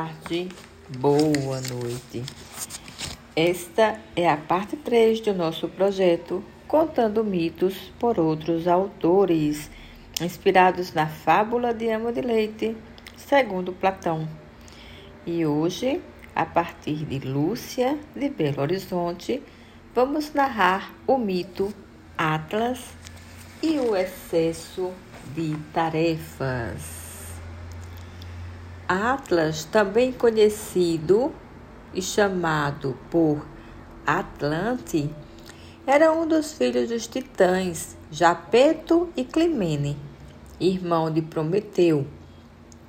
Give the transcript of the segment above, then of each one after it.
tarde, boa noite. Esta é a parte 3 do nosso projeto Contando Mitos por outros autores, inspirados na fábula de Amo de Leite, segundo Platão. E hoje, a partir de Lúcia de Belo Horizonte, vamos narrar o mito Atlas e o excesso de tarefas. Atlas, também conhecido e chamado por Atlante, era um dos filhos dos titãs Japeto e Climene, irmão de Prometeu,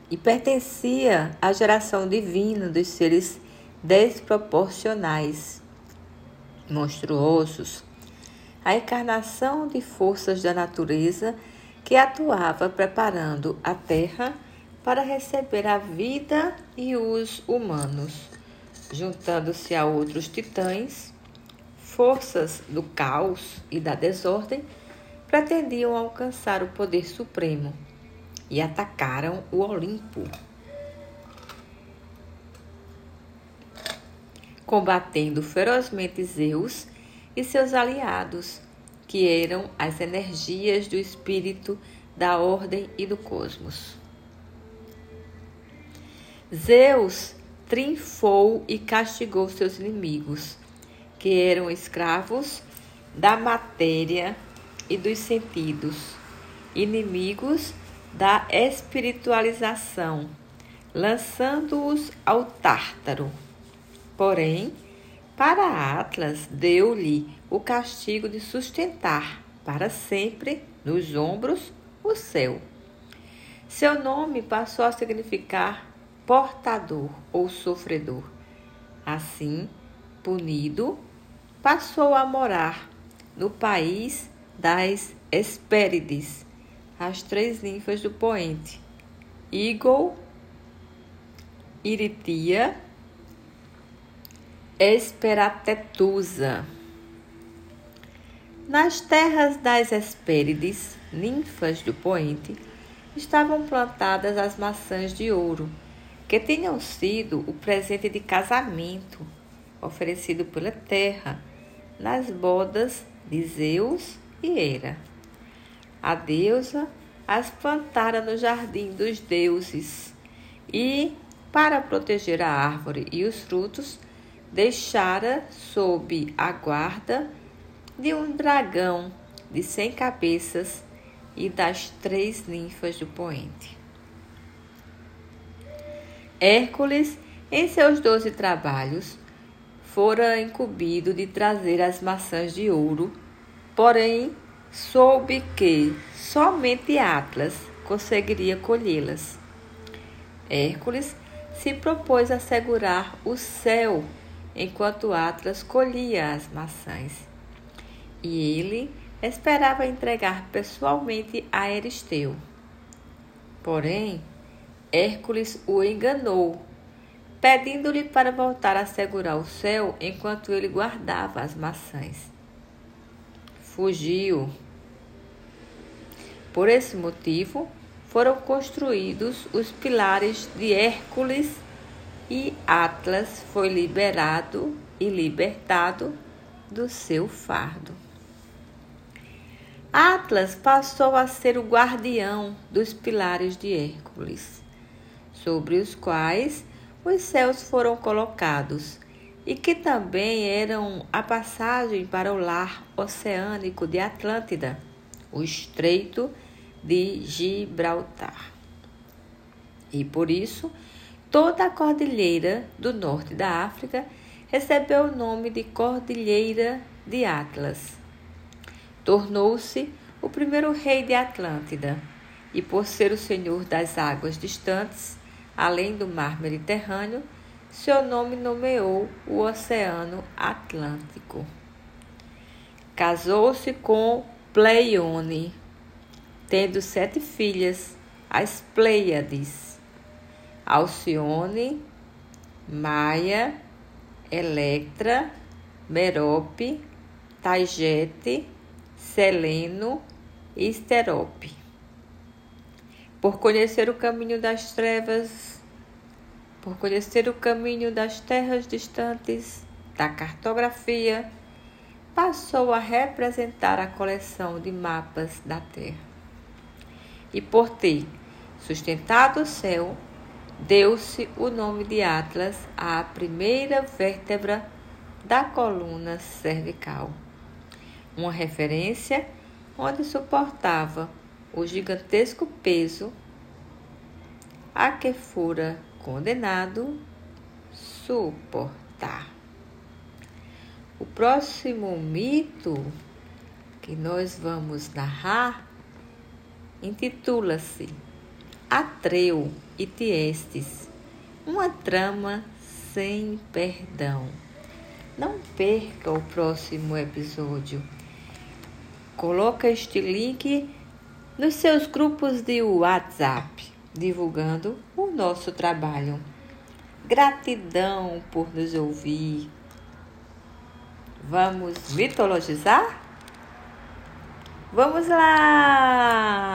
e pertencia à geração divina dos seres desproporcionais, monstruosos, a encarnação de forças da natureza que atuava preparando a terra para receber a vida e os humanos, juntando-se a outros titãs, forças do caos e da desordem, pretendiam alcançar o poder supremo e atacaram o Olimpo. Combatendo ferozmente Zeus e seus aliados, que eram as energias do espírito da ordem e do cosmos. Zeus triunfou e castigou seus inimigos, que eram escravos da matéria e dos sentidos, inimigos da espiritualização, lançando-os ao Tártaro. Porém, para Atlas, deu-lhe o castigo de sustentar para sempre nos ombros o céu. Seu nome passou a significar portador ou sofredor. Assim, punido, passou a morar no país das Hespérides, as três ninfas do poente, Igor, Iritia, Esperatetusa. Nas terras das Hespérides, ninfas do poente, estavam plantadas as maçãs de ouro que tinham sido o presente de casamento oferecido pela terra nas bodas de Zeus e Hera. A deusa as plantara no jardim dos deuses e, para proteger a árvore e os frutos, deixara sob a guarda de um dragão de cem cabeças e das três ninfas do poente. Hércules, em seus doze trabalhos, fora incumbido de trazer as maçãs de ouro, porém soube que somente Atlas conseguiria colhê-las. Hércules se propôs a segurar o céu enquanto Atlas colhia as maçãs. E ele esperava entregar pessoalmente a Eristeu. Porém, Hércules o enganou, pedindo-lhe para voltar a segurar o céu enquanto ele guardava as maçãs. Fugiu. Por esse motivo, foram construídos os pilares de Hércules e Atlas foi liberado e libertado do seu fardo. Atlas passou a ser o guardião dos pilares de Hércules sobre os quais os céus foram colocados, e que também eram a passagem para o lar oceânico de Atlântida, o Estreito de Gibraltar. E por isso, toda a cordilheira do norte da África recebeu o nome de Cordilheira de Atlas. Tornou-se o primeiro rei de Atlântida, e por ser o senhor das águas distantes, além do mar Mediterrâneo, seu nome nomeou o Oceano Atlântico. Casou-se com Pleione, tendo sete filhas, as Pleiades, Alcione, Maia, Electra, Merope, Taigete, Seleno e Esterope por conhecer o caminho das trevas, por conhecer o caminho das terras distantes, da cartografia, passou a representar a coleção de mapas da Terra. E por ter sustentado o céu, deu-se o nome de Atlas à primeira vértebra da coluna cervical, uma referência onde suportava o gigantesco peso a que fora condenado suportar. O próximo mito que nós vamos narrar intitula-se Atreu e Tiestes, uma trama sem perdão. Não perca o próximo episódio. Coloca este link nos seus grupos de WhatsApp, divulgando o nosso trabalho. Gratidão por nos ouvir. Vamos mitologizar? Vamos lá!